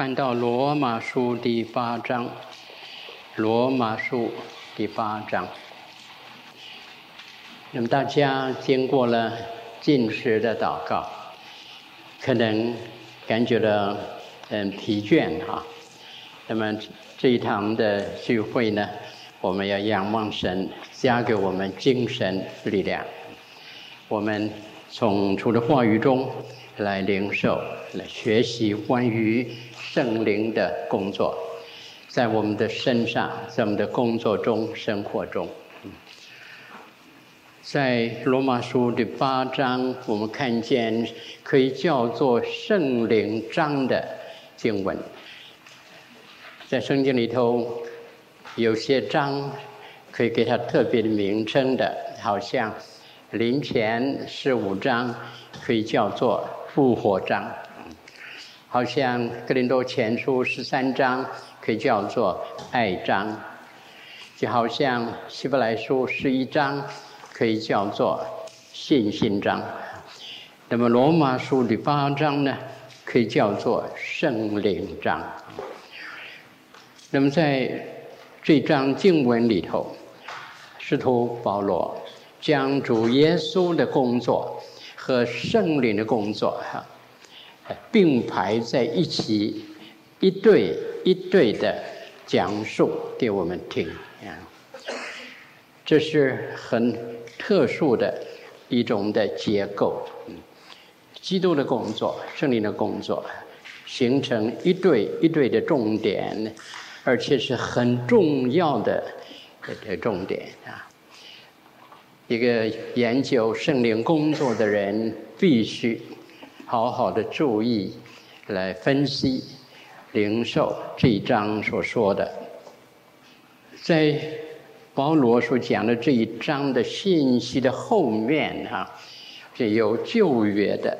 翻到罗马书第八章，罗马书第八章。那么大家经过了禁食的祷告，可能感觉到很疲倦哈。那么这一堂的聚会呢，我们要仰望神，加给我们精神力量。我们从主的话语中来领受、来学习关于圣灵的工作，在我们的身上，在我们的工作中、生活中。在罗马书第八章，我们看见可以叫做圣灵章的经文。在圣经里头，有些章可以给它特别的名称的，好像林前十五章可以叫做复活章，好像哥林多前书十三章可以叫做爱章，就好像希伯来书十一章。可以叫做信心章，那么罗马书第八章呢，可以叫做圣灵章。那么在这章经文里头，使徒保罗将主耶稣的工作和圣灵的工作哈并排在一起，一对一对的讲述给我们听啊，这是很。特殊的一种的结构，嗯，基督的工作、圣灵的工作，形成一对一对的重点，而且是很重要的的重点啊。一个研究圣灵工作的人，必须好好的注意来分析、灵兽这一章所说的，在。保罗所讲的这一章的信息的后面哈，是有旧约的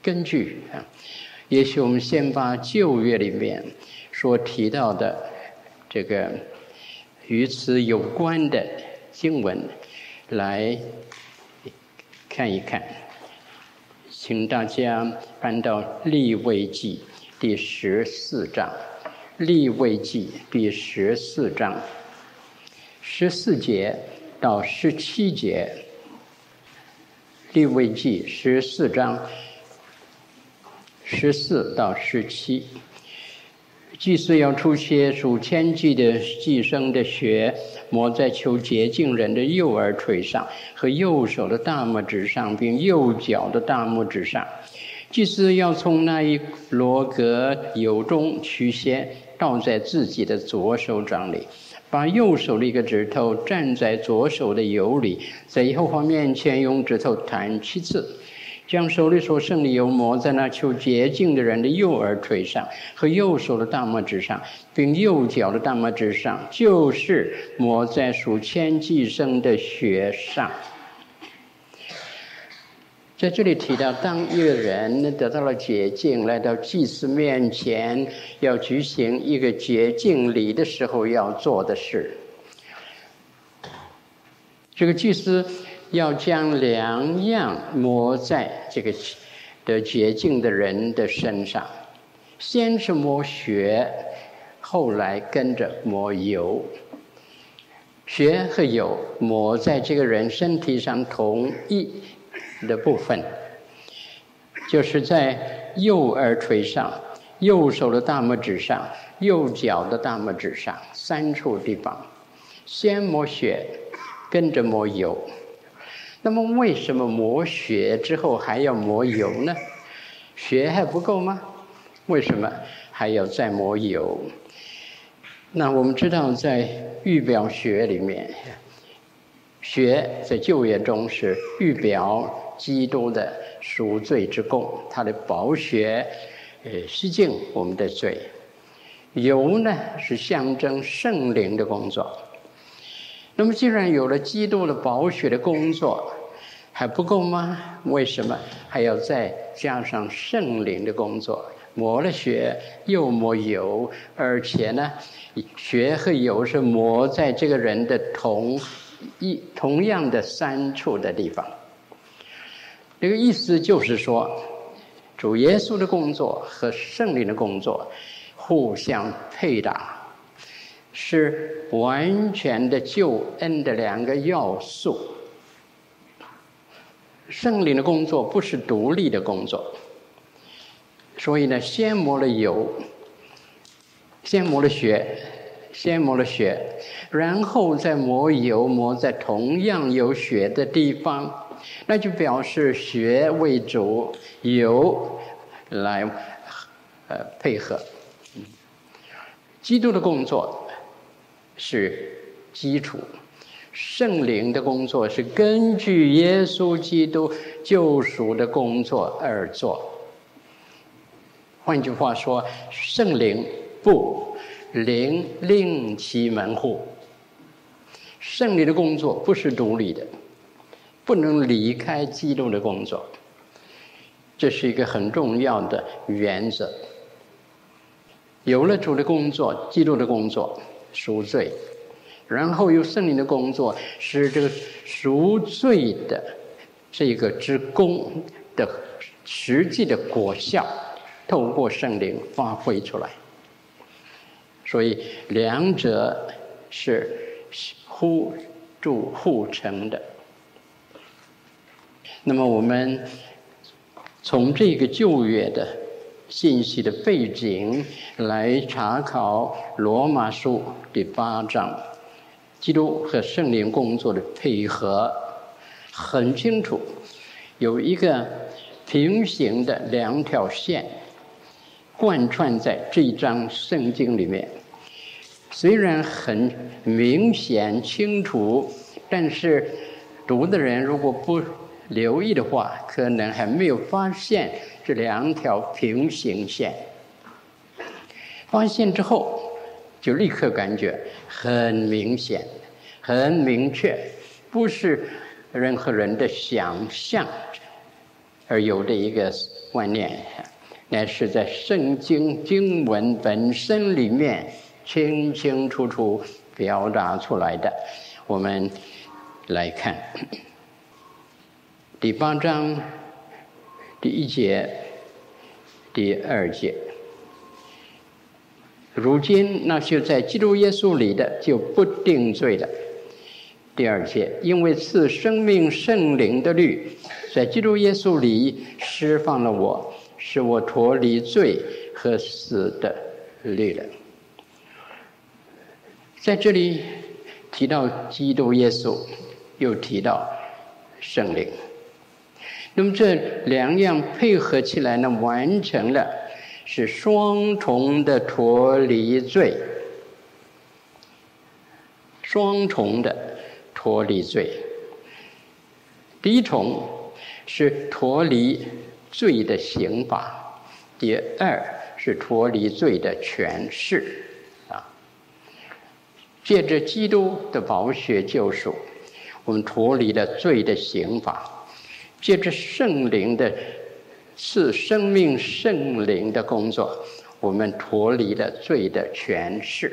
根据啊。也许我们先把旧约里面所提到的这个与此有关的经文来看一看，请大家翻到利未记第十四章，利未记第十四章。十四节到十七节，利未记十四章。十四到十七，祭司要出些数千计的祭牲的血，抹在求洁净人的右耳垂上和右手的大拇指上，并右脚的大拇指上。祭司要从那一罗革油中取些，倒在自己的左手掌里。把右手的一个指头蘸在左手的油里，在耶和华面前用指头弹七次，将手里所剩的油抹在那求洁净的人的右耳垂上和右手的大拇指上，并右脚的大拇指上，就是抹在数千计生的血上。在这里提到，当一个人得到了洁净，来到祭司面前，要举行一个洁净礼的时候要做的事。这个祭司要将两样抹在这个的洁净的人的身上，先是抹血，后来跟着抹油。血和油抹在这个人身体上同一的部分，就是在右耳垂上、右手的大拇指上、右脚的大拇指上三处地方，先抹血，跟着抹油。那么，为什么磨血之后还要磨油呢？血还不够吗？为什么还要再磨油？那我们知道，在预表血里面，血在旧约中是预表。基督的赎罪之功，他的宝血，呃，洗净我们的罪。油呢，是象征圣灵的工作。那么，既然有了基督的宝血的工作，还不够吗？为什么还要再加上圣灵的工作？抹了血，又抹油，而且呢，血和油是抹在这个人的同一同样的三处的地方。这个意思就是说，主耶稣的工作和圣灵的工作互相配搭，是完全的救恩的两个要素。圣灵的工作不是独立的工作，所以呢，先磨了油，先磨了血，先磨了血，然后再磨油，磨在同样有血的地方，那就表示血为主，油来呃配合。基督的工作是基础。圣灵的工作是根据耶稣基督救赎的工作而做。换句话说，圣灵不灵另其门户。圣灵的工作不是独立的，不能离开基督的工作。这是一个很重要的原则。有了主的工作，基督的工作赎罪。然后有圣灵的工作，使这个赎罪的这个之功的实际的果效，透过圣灵发挥出来。所以两者是互助互成的。那么我们从这个旧约的信息的背景来查考罗马书第八章。基督和圣灵工作的配合很清楚，有一个平行的两条线贯穿在这一章圣经里面。虽然很明显清楚，但是读的人如果不留意的话，可能还没有发现这两条平行线。发现之后，就立刻感觉很明显、很明确，不是任何人的想象而有的一个观念，乃是在圣经经文本身里面清清楚楚表达出来的。我们来看第八章第一节、第二节。如今那些在基督耶稣里的就不定罪了。第二节，因为赐生命圣灵的律，在基督耶稣里释放了我，使我脱离罪和死的律了。在这里提到基督耶稣，又提到圣灵，那么这两样配合起来呢，完成了。是双重的脱离罪，双重的脱离罪。第一重是脱离罪的刑罚，第二是脱离罪的权势啊。借着基督的宝血救赎，我们脱离了罪的刑罚；借着圣灵的。是生命圣灵的工作，我们脱离了罪的权势。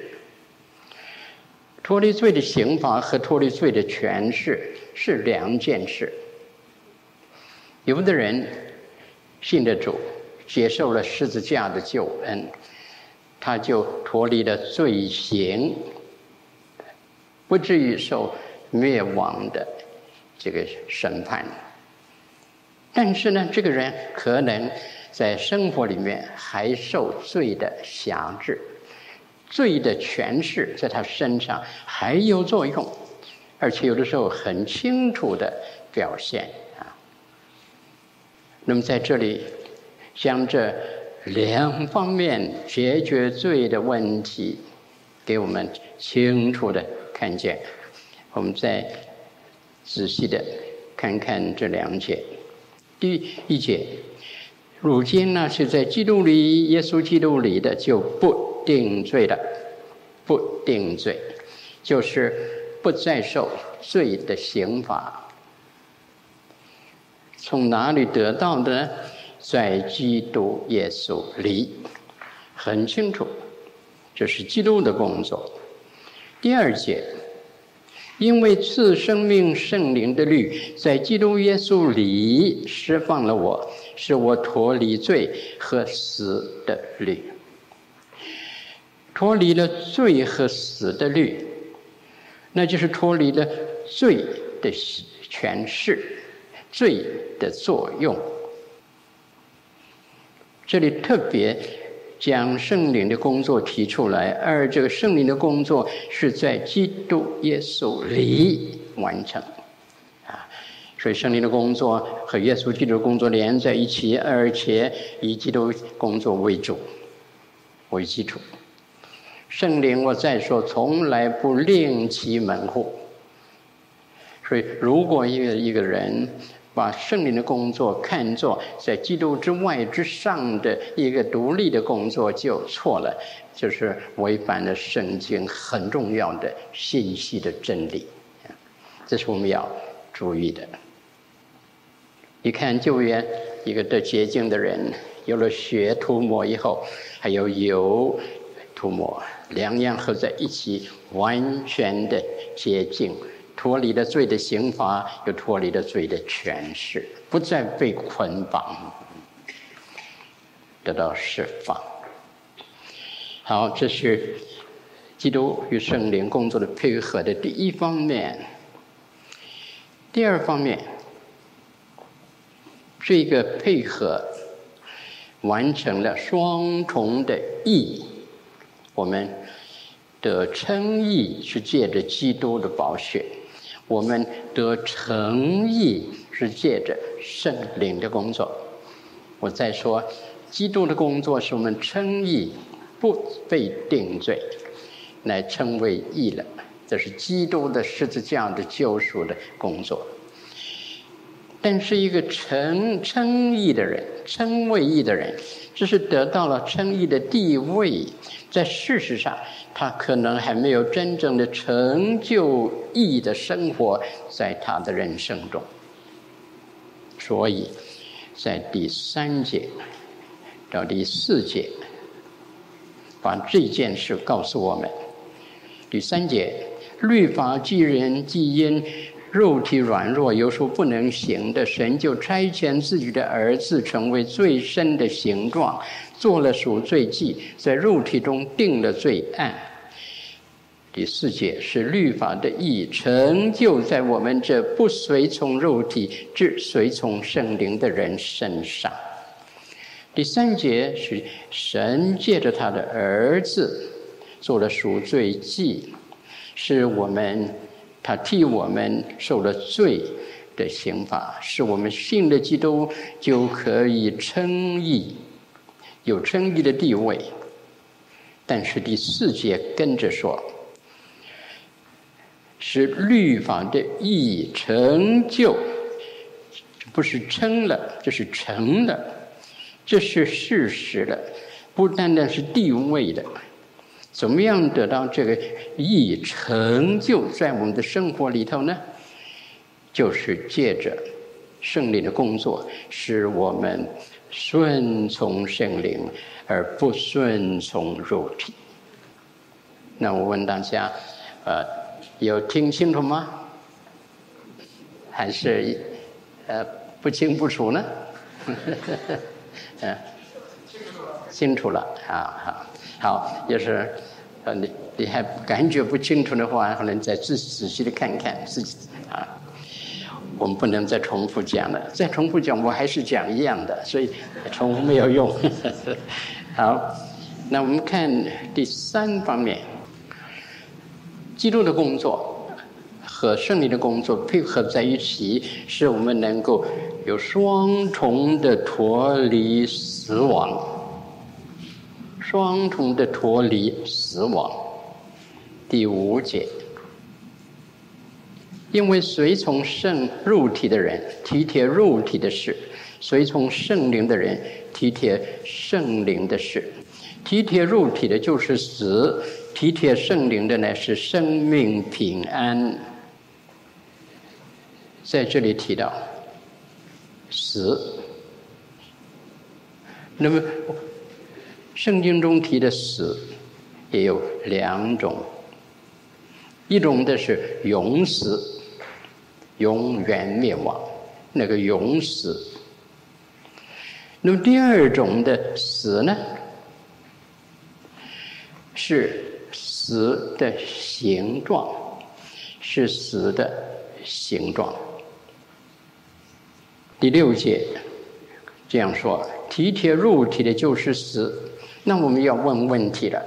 脱离罪的刑罚和脱离罪的权势是两件事。有的人信着主，接受了十字架的救恩，他就脱离了罪行，不至于受灭亡的这个审判。但是呢，这个人可能在生活里面还受罪的辖制，罪的权势在他身上还有作用，而且有的时候很清楚的表现啊。那么在这里，将这两方面解决罪的问题，给我们清楚的看见。我们再仔细的看看这两节。第一节，如今呢是在基督里，耶稣基督里的就不定罪了，不定罪，就是不再受罪的刑罚。从哪里得到的呢？在基督耶稣里，很清楚，这是基督的工作。第二节，因为赐生命圣灵的律在基督耶稣里释放了我，使我脱离罪和死的律。脱离了罪和死的律，那就是脱离了罪的权势、罪的作用。这里特别。将圣灵的工作提出来，而这个圣灵的工作是在基督耶稣里完成，啊，所以圣灵的工作和耶稣基督的工作连在一起，而且以基督工作为主为基础。圣灵，我再说，从来不另起门户。所以，如果一个一个人，把圣灵的工作看作在基督之外之上的一个独立的工作，就错了，就是违反了圣经很重要的信息的真理，这是我们要注意的。你看救援一个得洁净的人，有了血涂抹以后，还有油涂抹，两样合在一起，完全的洁净。脱离了罪的刑罚，又脱离了罪的权势，不再被捆绑，得到释放。好，这是基督与圣灵工作的配合的第一方面。第二方面，这个配合完成了双重的义，我们的称义是借着基督的宝血。我们得诚意是借着圣灵的工作。我再说，基督的工作是我们称义，不被定罪，来称为义了。这是基督的十字架的救赎的工作。但是一个称称义的人，称为义的人，只是得到了称义的地位，在事实上。他可能还没有真正的成就义的生活在他的人生中，所以在第三节到第四节，把这件事告诉我们。第三节，律法既人既因肉体软弱有时候不能行的，神就差遣自己的儿子成为最深的形状。做了赎罪祭，在肉体中定了罪案。第四节是律法的义成就在我们这不随从肉体，只随从圣灵的人身上。第三节是神借着他的儿子做了赎罪祭，是我们他替我们受了罪的刑罚，是我们信了基督就可以称义。有称义的地位，但是第四节跟着说，是律法的义成就，不是称了，这是成了，这是事实了，不单单是地位的。怎么样得到这个义成就在我们的生活里头呢？就是借着圣灵的工作，使我们。顺从圣灵，而不顺从肉体。那我问大家，呃，有听清楚吗？还是呃不清不楚呢？嗯，清楚了，好好好，就是呃你你还感觉不清楚的话，可能再仔仔细的看看自己啊。我们不能再重复讲了，再重复讲我还是讲一样的，所以重复没有用。好，那我们看第三方面，基督的工作和圣灵的工作配合在一起，使我们能够有双重的脱离死亡，双重的脱离死亡。第五节。因为随从圣肉体的人体贴肉体的事，随从圣灵的人体贴圣灵的事。体贴肉体的就是死，体贴圣灵的呢是生命平安。在这里提到死，那么圣经中提的死也有两种。一种的是永死，永远灭亡，那个永死。那么第二种的死呢，是死的形状，是死的形状。第六节这样说：体贴入体的就是死。那我们要问问题了：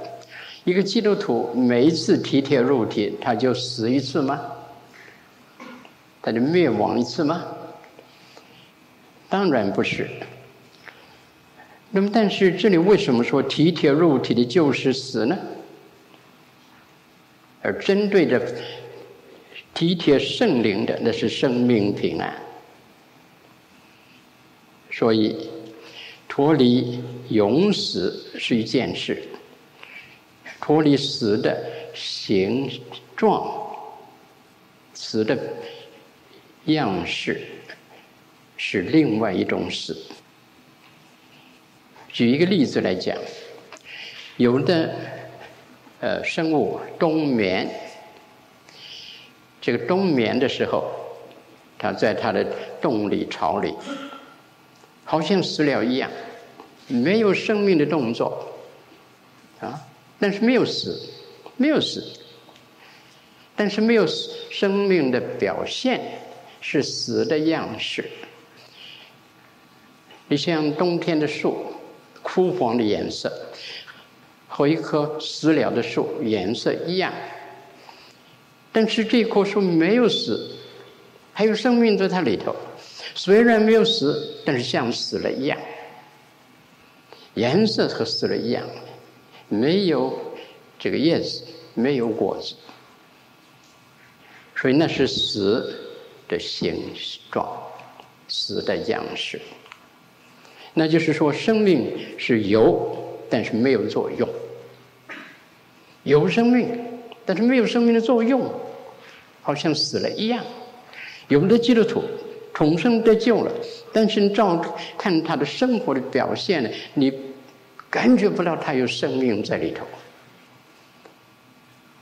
一个基督徒每一次体贴入体，他就死一次吗？他就灭亡一次吗？当然不是。那么，但是这里为什么说体贴入体的就是死呢？而针对着体贴圣灵的，那是生命平安。所以脱离永死是一件事，脱离死的形状、死的样式是另外一种死。举一个例子来讲，有的呃生物冬眠，这个冬眠的时候，它在它的洞里巢里，好像死了一样，没有生命的动作，啊，但是没有死，没有死，但是没有生命的表现，是死的样式。你像冬天的树。枯黄的颜色，和一棵死了的树颜色一样，但是这棵树没有死，还有生命在它里头。虽然没有死，但是像死了一样，颜色和死了一样，没有这个叶子，没有果子，所以那是死的形状，死的样式。那就是说，生命是有，但是没有作用；有生命，但是没有生命的作用，好像死了一样。有的基督徒重生得救了，但是照看他的生活的表现呢，你感觉不到他有生命在里头，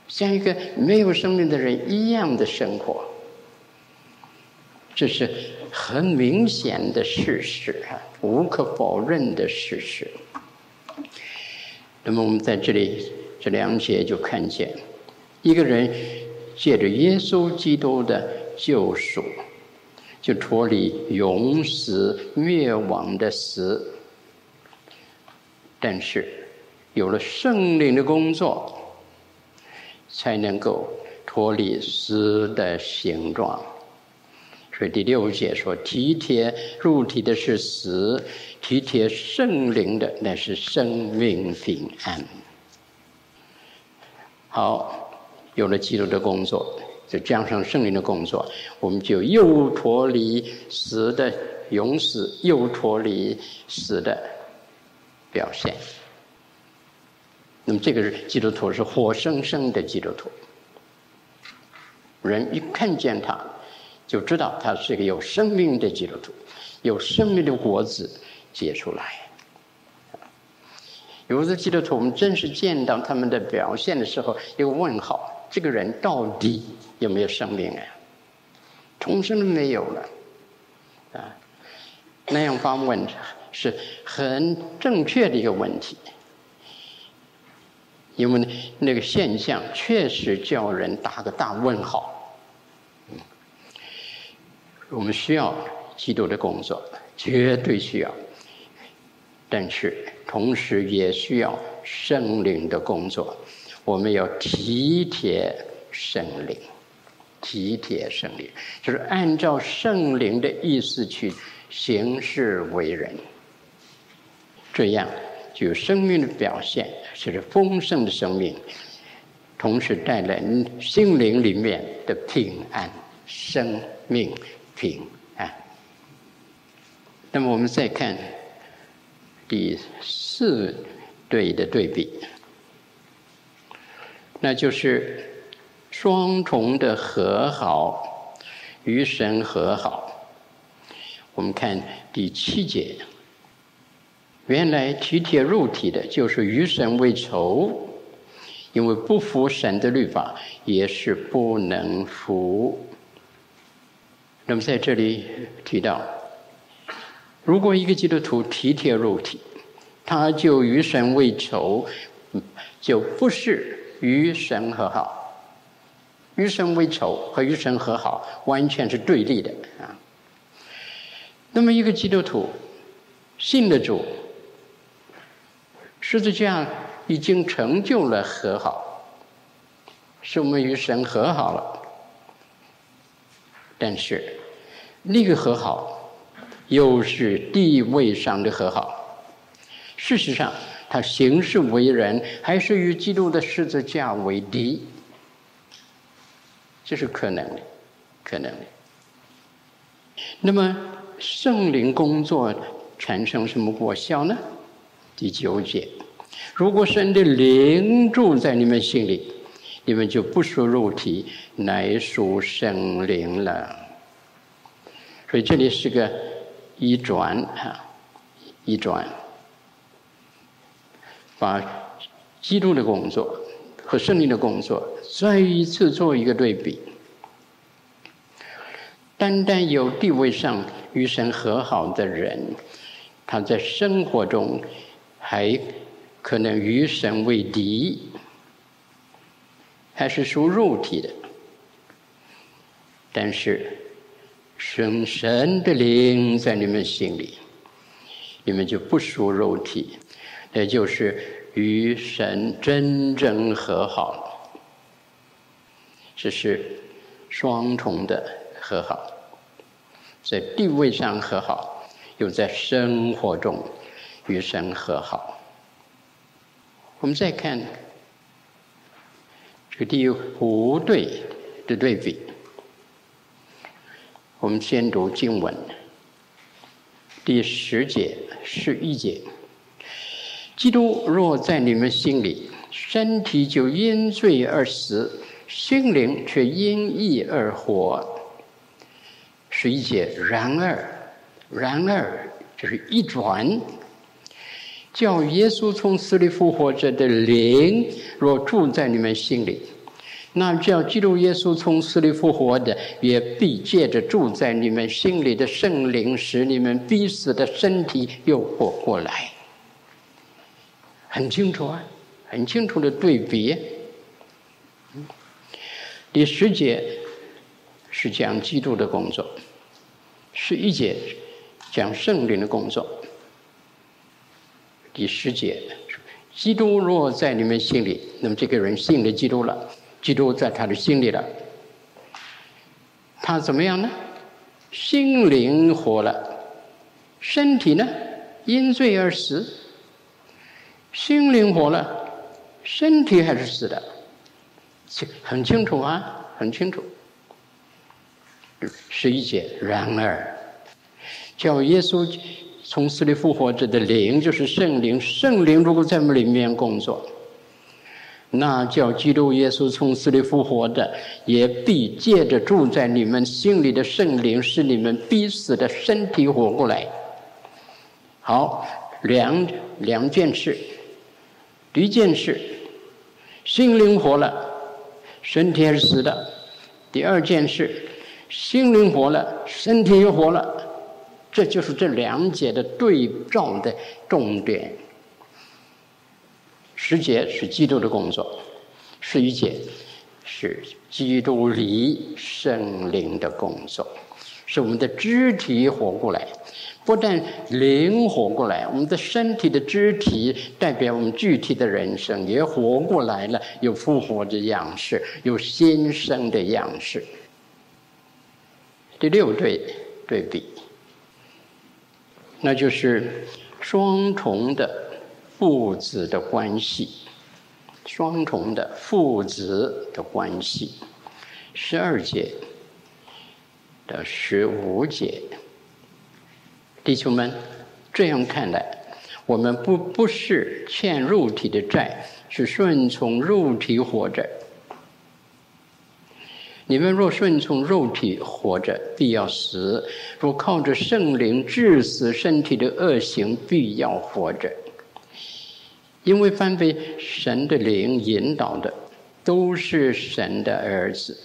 像一个没有生命的人一样的生活。这是很明显的事实啊，无可否认的事实。那么我们在这里这两节就看见，一个人借着耶稣基督的救赎，就脱离永死灭亡的死，但是有了圣灵的工作，才能够脱离死的形状。所以第六节说，体贴入体的是死，体贴圣灵的那是生命平安。好，有了基督的工作，就加上圣灵的工作，我们就又脱离死的永死，又脱离死的表现。那么这个基督徒是活生生的基督徒，人一看见他。就知道他是一个有生命的基督徒，有生命的果子结出来。有的基督徒，我们真是见到他们的表现的时候，一个问号：这个人到底有没有生命啊？重生没有了啊？那样发问是很正确的一个问题，因为那个现象确实叫人打个大问号。我们需要基督的工作，绝对需要，但是同时也需要圣灵的工作。我们要体贴圣灵，体贴圣灵，就是按照圣灵的意思去行事为人，这样就有生命的表现，是丰盛的生命，同时带来心灵里面的平安生命。平安。那么我们再看第四对的对比，那就是双重的和好，与神和好。我们看第七节，原来体贴入体的，就是与神为仇，因为不服神的律法，也是不能服。那么在这里提到，如果一个基督徒体贴肉体，他就与神为仇，就不是与神和好。与神为仇和与神和好完全是对立的啊。那么一个基督徒信的主，十字架已经成就了和好，是我们与神和好了。但是那个和好又是地位上的和好，事实上他行事为人还是与基督的十字架为敌。这是可能的，可能的。那么圣灵工作产生什么果效呢？第九节，如果神的灵住在你们心里，你们就不属肉体，乃属圣灵了。所以这里是个一转啊，一转，把基督的工作和圣灵的工作。再一次做一个对比，单单有地位上与神和好的人，他在生活中还可能与神为敌，还是属肉体的。但是，神神的灵在你们心里，你们就不属肉体，也就是与神真正和好了。这是双重的和好，在地位上和好，又在生活中与神和好。我们再看这个第五对的对比，我们先读经文，第十节、十一节：基督若在你们心里，身体就因罪而死。心灵却因义而活，十一节。然而，然而就是一转，叫耶稣从死里复活者的灵若住在你们心里，那叫基督耶稣从死里复活的，也必借着住在你们心里的圣灵，使你们必死的身体又活过来。很清楚啊，很清楚的对比。第十节是讲基督的工作，十一节讲圣灵的工作。第十节，基督若在你们心里，那么这个人信了基督了，基督在他的心里了，他怎么样呢？心灵活了，身体呢？因罪而死。心灵活了，身体还是死的。很清楚啊，很清楚。十一节，然而，叫耶稣从死里复活者的灵，就是圣灵，圣灵如果在我们里面工作，那叫基督耶稣从死里复活的，也必借着住在你们心里的圣灵，使你们必死的身体活过来。好，两两件事，第一件事，心灵活了。身体是死的。第二件事，心灵活了，身体又活了，这就是这两节的对照的重点。十节是基督的工作，十一节是基督离圣灵的工作，是我们的肢体活过来。不但灵活过来，我们的身体的肢体代表我们具体的人生也活过来了，有复活的样式，有新生的样式。第六对对比，那就是双重的父子的关系，双重的父子的关系，十二节到十五节。弟兄们，这样看来，我们不不是欠肉体的债，是顺从肉体活着。你们若顺从肉体活着，必要死；若靠着圣灵治死身体的恶行，必要活着。因为凡被神的灵引导的，都是神的儿子。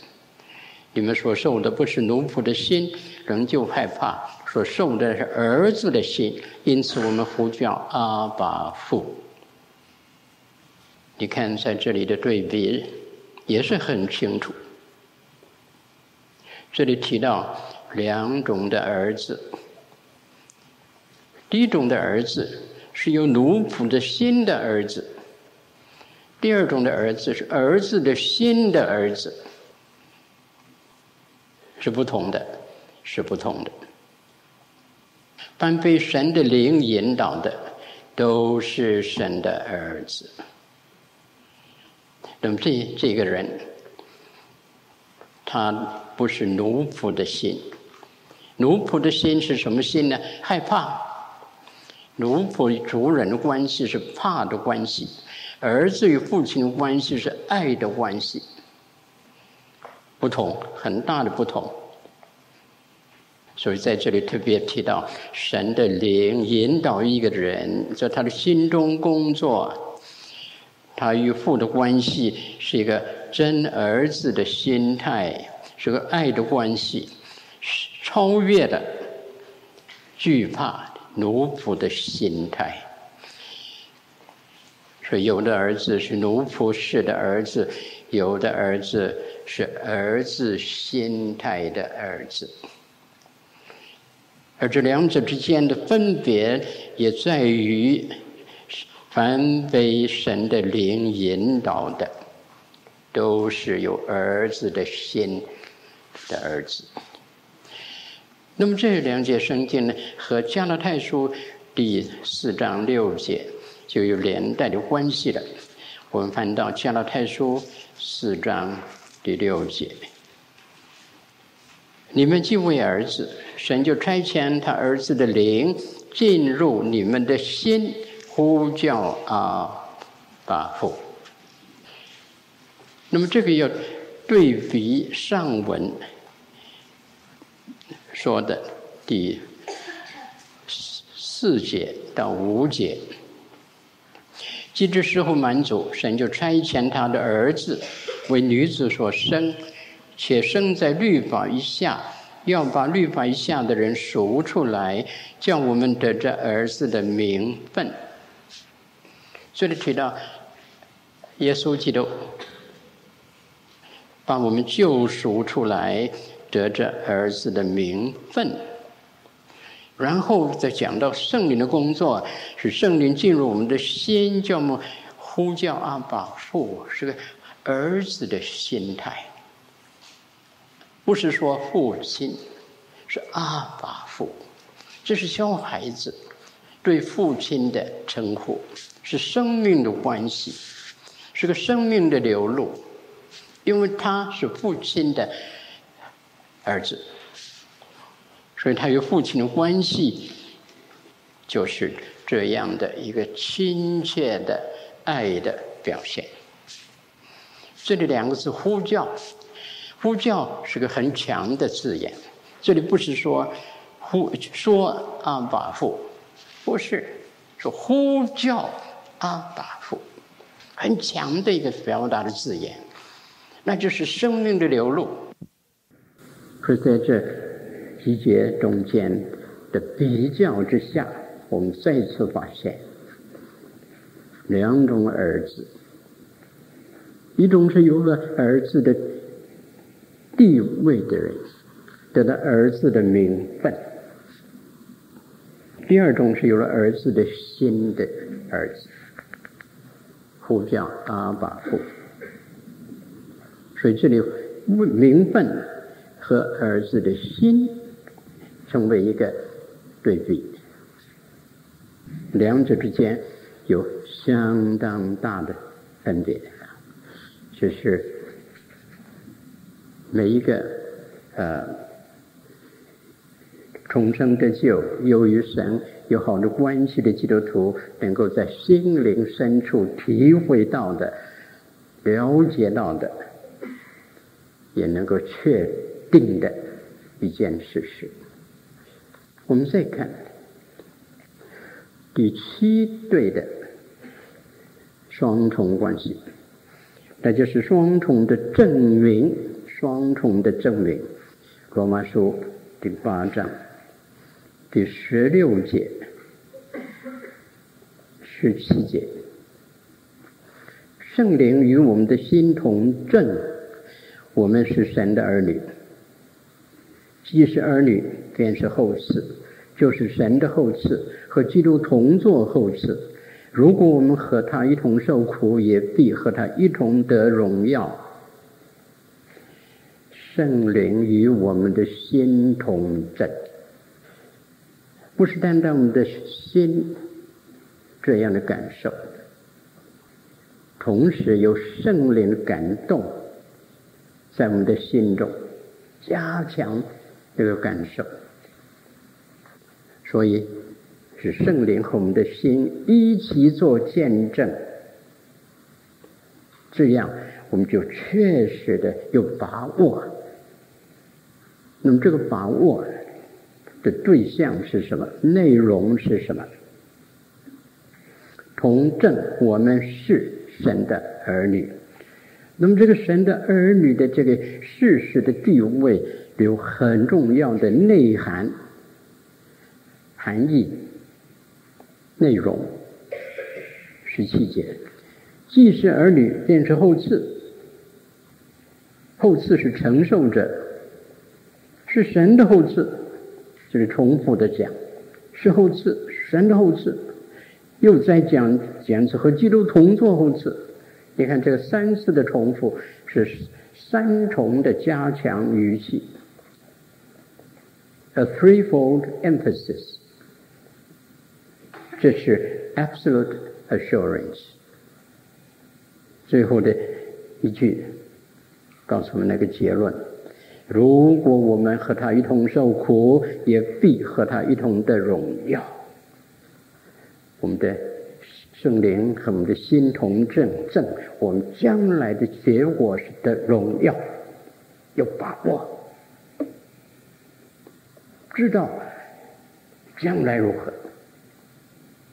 你们所受的不是奴仆的心，仍旧害怕；所受的是儿子的心，因此我们呼叫阿爸父。你看在这里的对比也是很清楚。这里提到两种的儿子，第一种的儿子。是由奴仆的心的儿子，第二种的儿子是儿子的心的儿子，是不同的，是不同的。凡被神的灵引导的，都是神的儿子。那么这这个人，他不是奴仆的心，奴仆的心是什么心呢？害怕。奴仆与主人的关系是怕的关系，儿子与父亲的关系是爱的关系，不同，很大的不同。所以在这里特别提到，神的灵引导一个人在他的心中工作，他与父的关系是一个真儿子的心态，这个爱的关系，超越了惧怕。奴仆的心态，所以有的儿子是奴仆式的儿子，有的儿子是儿子心态的儿子，而这两者之间的分别也在于，凡被神的灵引导的，都是有儿子的心的儿子。那么这两节圣经呢，和加拉太书第四章六节就有连带的关系了。我们翻到加拉太书四章第六节：“你们既为儿子，神就差遣他儿子的灵进入你们的心，呼叫阿爸父。”那么这个要对比上文。说的第四四节到五节，既知时候满足，神就差遣他的儿子为女子所生，且生在律法以下，要把律法以下的人赎出来，叫我们得着儿子的名分。这里提到耶稣基督把我们救赎出来。得着儿子的名分，然后再讲到圣灵的工作，使圣灵进入我们的心，叫我们呼叫阿爸父，是个儿子的心态，不是说父亲，是阿爸父，这是小孩子对父亲的称呼，是生命的关系，是个生命的流露，因为他是父亲的。儿子，所以他与父亲的关系就是这样的一个亲切的爱的表现。这里两个字“呼叫”，“呼叫”是个很强的字眼。这里不是说“呼说阿爸父”，不是说“呼叫阿爸父”，很强的一个表达的字眼，那就是生命的流露。可在这几节中间的比较之下，我们再次发现两种儿子：一种是有了儿子的地位的人，得到儿子的名分；第二种是有了儿子的心的儿子，呼叫阿爸父。所以这里名分。和儿子的心成为一个对比，两者之间有相当大的分别。就是每一个呃重生得救、由于神有好的关系的基督徒，能够在心灵深处体会到的、了解到的，也能够确定的一件事实。我们再看第七对的双重关系，那就是双重的证明，双重的证明。罗马书第八章第十六节、十七节，圣灵与我们的心同证，我们是神的儿女。既是儿女，便是后嗣，就是神的后嗣，和基督同作后嗣。如果我们和他一同受苦，也必和他一同得荣耀。圣灵与我们的心同在，不是单单我们的心这样的感受，同时有圣灵感动在我们的心中，加强这个感受，所以。是圣灵和我们的心一起做见证，这样我们就确实的有把握。那么这个把握的对象是什么？内容是什么？同证我们是神的儿女。那么这个神的儿女的这个事实的地位有很重要的内涵含义。内容十七节，既是儿女，便是后嗣。后嗣是承受者，是神的后嗣。就是重复的讲，是后嗣，神的后嗣。又再讲讲是和基督同作后嗣。你看这个三次的重复是三重的加强语气，a threefold emphasis。这是 absolute assurance。最后的一句告诉我们那个结论：如果我们和他一同受苦，也必和他一同的荣耀。我们的圣灵和我们的心同证证，我们将来的结果是的荣耀，有把握，知道将来如何。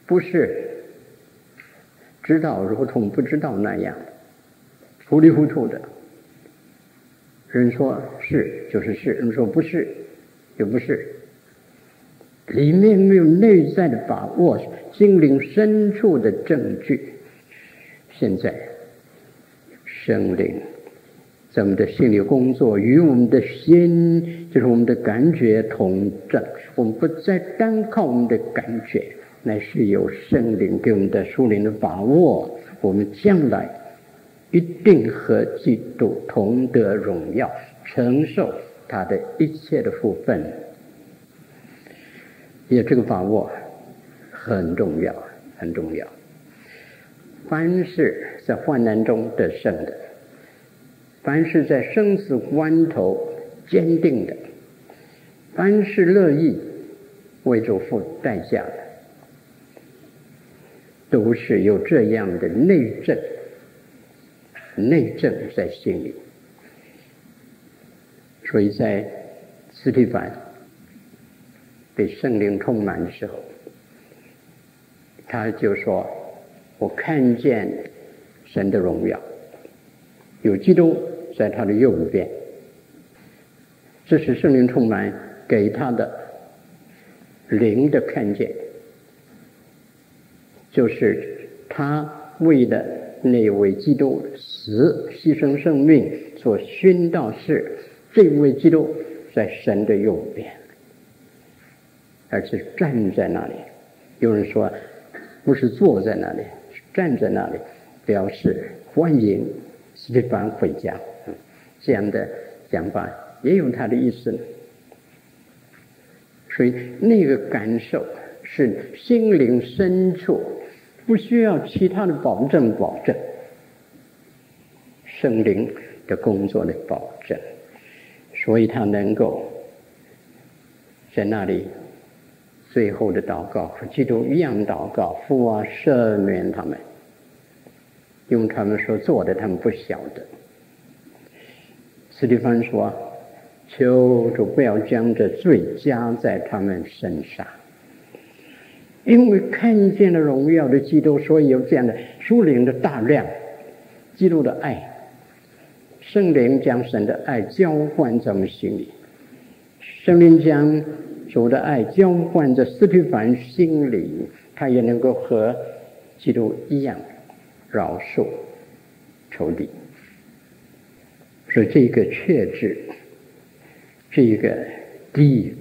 不是知道如同不知道那样糊里糊涂的。人说是就是是，人说不是也不是。里面没有内在的把握，心灵深处的证据。现在生灵在我们的心里工作，与我们的心就是我们的感觉同证。我们不再单靠我们的感觉。乃是有圣灵给我们的属灵的把握，我们将来一定和基督同得荣耀，承受他的一切的福分。也这个把握很重要，很重要。凡是在患难中得胜的，凡是在生死关头坚定的，凡是乐意为主付代价的。都是有这样的内证，内证在心里。所以在斯蒂凡被圣灵充满的时候，他就说：“我看见神的荣耀，有基督在他的右边。”这是圣灵充满给他的灵的看见。就是他为了那位基督死，牺牲生命做殉道士，这位基督在神的右边，而是站在那里。有人说不是坐在那里，是站在那里，表示欢迎司提反回家。这样的讲法也有他的意思。所以那个感受是心灵深处。不需要其他的保证，保证圣灵的工作的保证，所以他能够在那里最后的祷告和基督一样祷告，父啊，赦免他们，用他们所做的，他们不晓得。斯蒂芬说：“求主不要将这罪加在他们身上。”因为看见了荣耀的基督，所以有这样的属灵的大量，基督的爱，圣灵将神的爱浇灌在我们心里，圣灵将主的爱浇灌在斯蒂芬心里，他也能够和基督一样饶恕仇敌。所以这个确知，这个 deep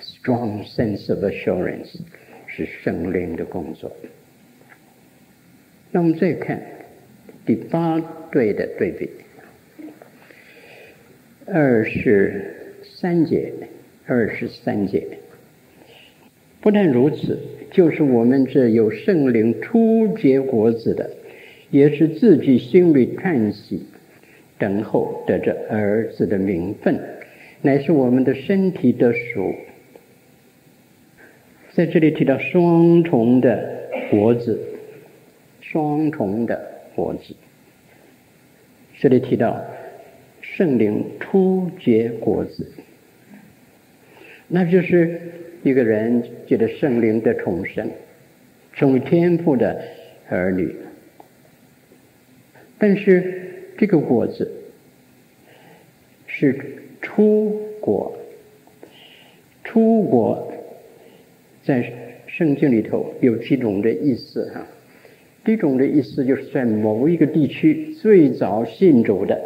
strong sense of assurance 是圣灵的工作。那我们再看第八对的对比，二十三节，二十三节。不但如此，就是我们这有圣灵初结果子的，也是自己心里叹息。等候得着儿子的名分，乃是我们的身体的属。在这里提到双重的果子，双重的果子。这里提到圣灵初结果子，那就是一个人借着圣灵的重生，成为天父的儿女。但是。这个果子是出果，出果在圣经里头有几种的意思哈。第一种的意思就是在某一个地区最早信主的，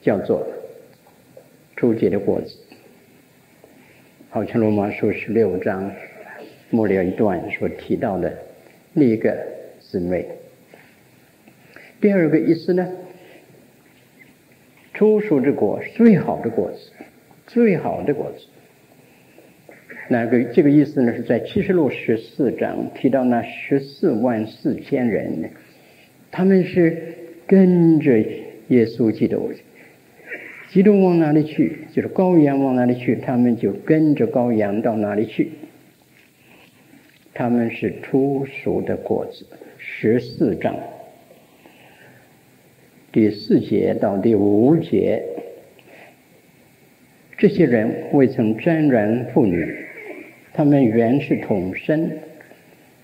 叫做初结的果子，好像罗马书十六章末了一段所提到的那一个姊妹。第二个意思呢？初熟之果是，最好的果子，最好的果子。那个这个意思呢，是在启示录十四章提到那十四万四千人，他们是跟着耶稣基督，基督往哪里去，就是羔羊往哪里去，他们就跟着羔羊到哪里去。他们是初熟的果子，十四章。第四节到第五节，这些人未曾沾染妇女，他们原是统身。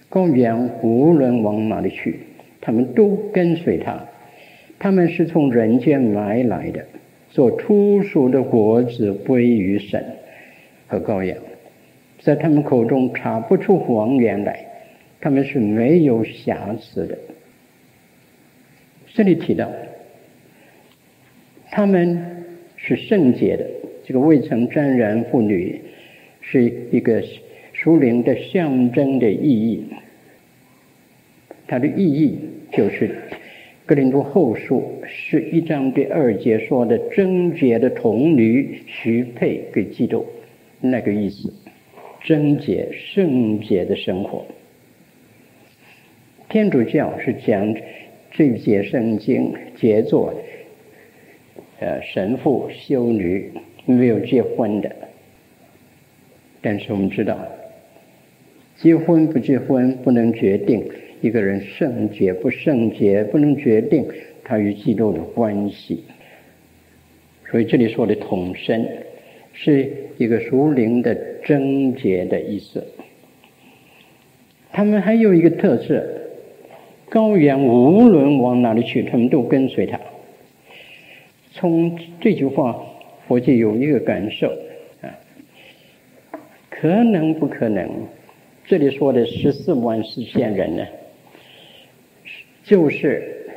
羔羊无论往哪里去，他们都跟随他。他们是从人间买来的，做初熟的果子归于神和羔羊，在他们口中查不出谎言来，他们是没有瑕疵的。这里提到。他们是圣洁的，这个未曾沾染妇女是一个属灵的象征的意义。它的意义就是《格林多后书》十一章第二节说的“贞洁的童女许配给基督”，那个意思，贞洁圣洁的生活。天主教是讲这节圣经杰作。呃，神父、修女没有结婚的，但是我们知道，结婚不结婚不能决定一个人圣洁不圣洁，不能决定他与基督的关系。所以这里说的统身是一个属灵的贞洁的意思。他们还有一个特色，高原无论往哪里去，他们都跟随他。从这句话，我就有一个感受啊，可能不可能？这里说的十四万四千人呢，就是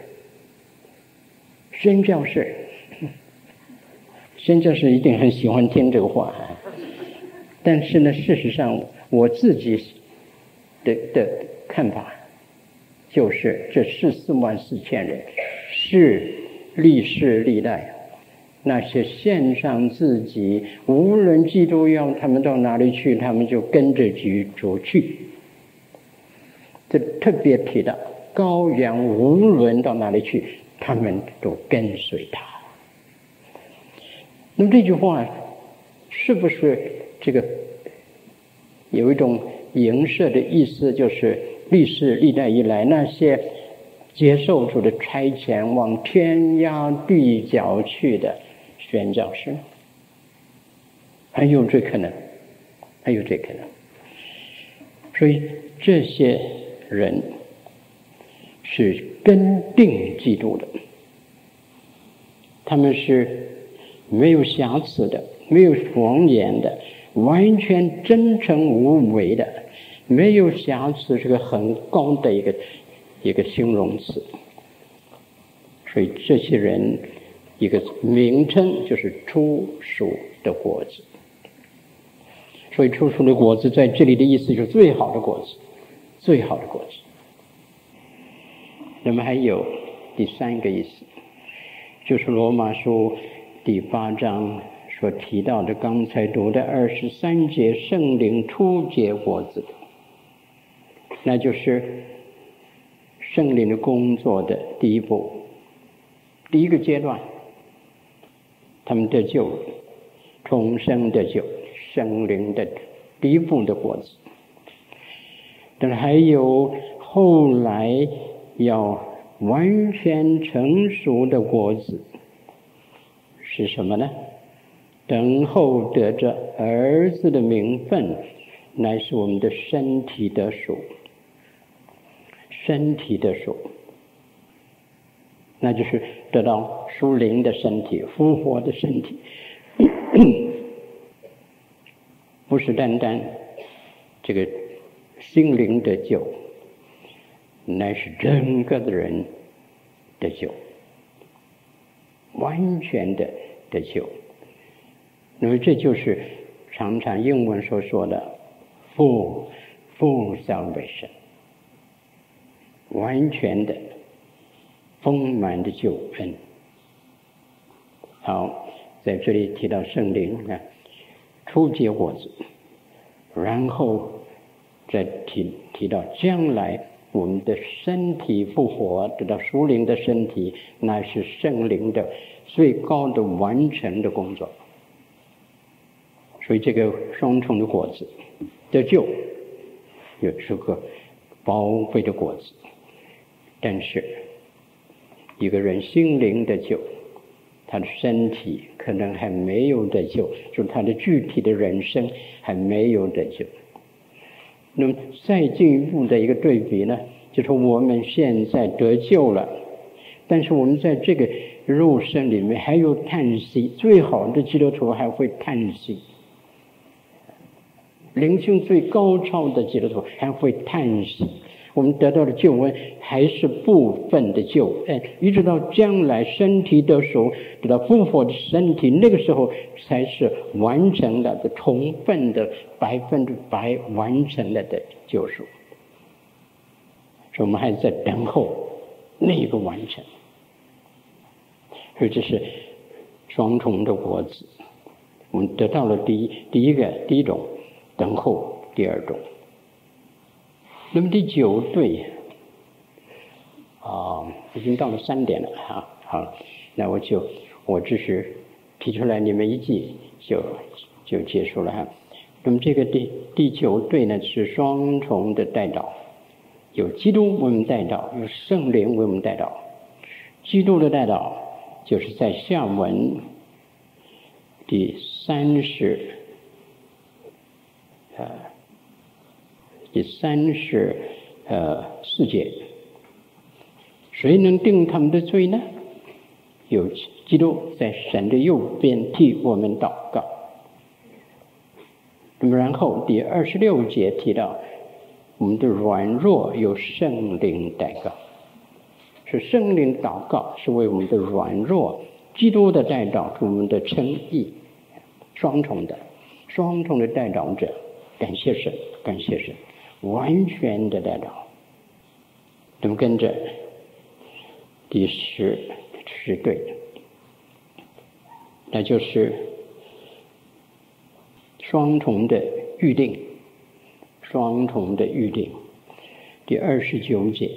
宣教士。宣教士一定很喜欢听这个话，但是呢，事实上我自己的的看法，就是这十四万四千人是。历世历代，那些献上自己，无论基督要他们到哪里去，他们就跟着主去。这特别提到羔羊，无论到哪里去，他们都跟随他。那么这句话是不是这个有一种影射的意思？就是历世历代以来那些。接受主的差遣，往天涯地角去的宣教士，还有这可能，还有这可能。所以这些人是根定基督的，他们是没有瑕疵的，没有谎言的，完全真诚无伪的，没有瑕疵是个很高的一个一个形容词。所以这些人一个名称就是初熟的果子。所以初熟的果子在这里的意思就是最好的果子，最好的果子。那么还有第三个意思，就是罗马书第八章所提到的刚才读的二十三节圣灵初结果子，那就是圣灵的工作的第一步。第一个阶段，他们得救，重生得救，圣灵的第一步的果子。但是还有后来要完全成熟的果子，是什么呢？等候得着儿子的名分，乃是我们的身体的属，身体的赎。那就是得到属灵的身体、复活的身体，不是单单这个心灵的救，乃是整个的人的救，完全的的救。那么这就是常常英文所说的 “full full salvation”，完全的。丰满的救恩。好，在这里提到圣灵啊，初结果子，然后再提提到将来我们的身体复活，得到属灵的身体，那是圣灵的最高的完成的工作。所以这个双重的果子的救，也是个宝贵的果子，但是。一个人心灵的救，他的身体可能还没有得救，就是他的具体的人生还没有得救。那么再进一步的一个对比呢，就是我们现在得救了，但是我们在这个肉身里面还有叹息，最好的基督徒还会叹息，灵性最高超的基督徒还会叹息。我们得到的救恩还是部分的救恩，一直到将来身体的时候，得到复活的身体，那个时候才是完成了的充分的百分之百完成了的救赎。所以我们还在等候那个完成。所以这是双重的果子，我们得到了第一第一个第一种等候，第二种。那么第九对，啊，已经到了三点了哈，好，那我就我只是提出来，你们一记就就结束了哈。那么这个第第九对呢是双重的代祷，有基督为我们代祷，有圣灵为我们代祷。基督的代祷就是在下文第三十，呃。第三十呃四节，谁能定他们的罪呢？有基督在神的右边替我们祷告。那么然后第二十六节提到我们的软弱有圣灵代告，是圣灵祷告是为我们的软弱，基督的代祷是我们的称义，双重的双重的代祷者，感谢神，感谢神。完全的代祷，那么跟着第十是对的，那就是双重的预定，双重的预定。第二十九节，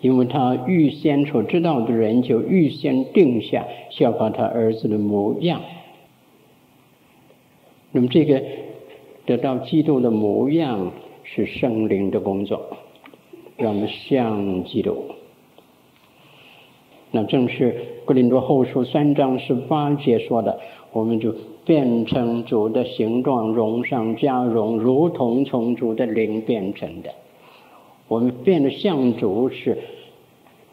因为他预先所知道的人，就预先定下效法他儿子的模样。那么这个得到基督的模样。是圣灵的工作，让我们像基督。那正是格林多后书三章十八节说的，我们就变成主的形状，荣上加荣，如同从主的灵变成的。我们变得像主是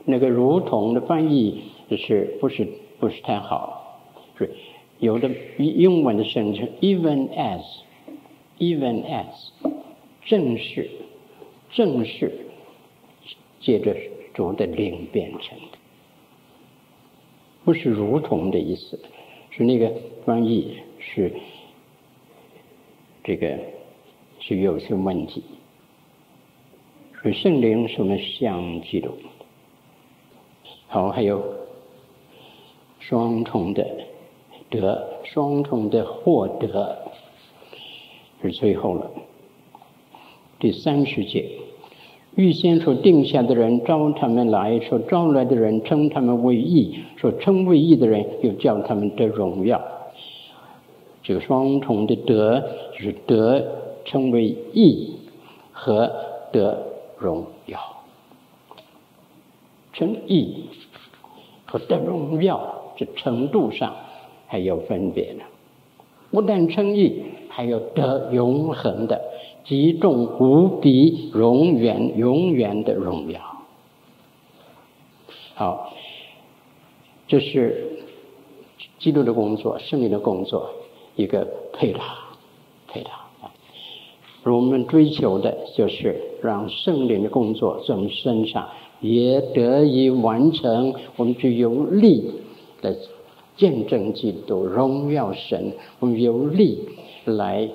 那个如同的翻译，是不是不是太好？是有的英文的声称 even as，even as，正是正是借着主的灵变成的，不是如同的意思，是那个翻译是这个是有些问题。所以圣灵是我们像基督，好，还有双重的得，双重的获得，是最后了。第三十节，预先所定下的人招他们来，所招来的人称他们为义，所称为义的人又叫他们得荣耀。这个双重的德，就是德称为义和得。荣耀，称义和得荣耀这程度上还有分别呢。不但称义，还有得永恒的、极重无比、永远、永远的荣耀。好，这是基督的工作，圣灵的工作，一个配搭，配搭。而我们追求的就是让圣灵的工作在我们身上也得以完成，我们就有力来见证基督、荣耀神，我们有力来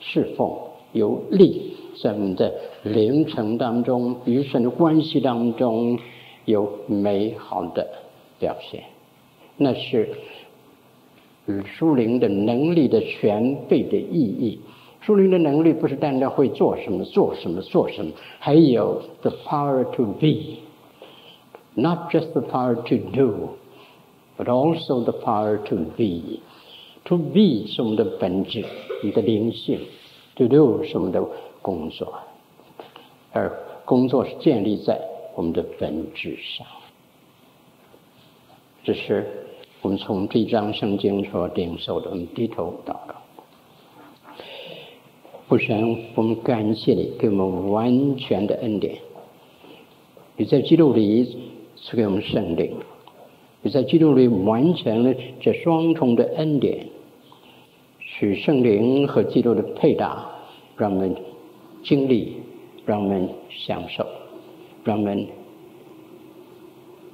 侍奉，有力在我们的灵程当中与神的关系当中有美好的表现，那是属灵的能力的全备的意义。属灵的能力不是单单会做什么、做什么、做什么，还有 the power to be，not just the power to do，but also the power to be。to be 是我们的本质，你的灵性第六是我们的工作，而工作是建立在我们的本质上。这是我们从这章圣经所领受的，我们低头祷告。不神，我们感谢你给我们完全的恩典。你在基督里赐给我们圣灵，你在基督里完成了这双重的恩典，使圣灵和基督的配搭，让我们经历，让我们享受，让我们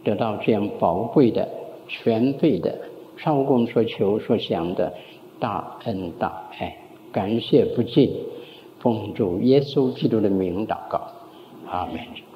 得到这样宝贵的、全备的、超过我们所求所想的大恩大爱。感谢不尽，奉主耶稣基督的名祷告，阿门。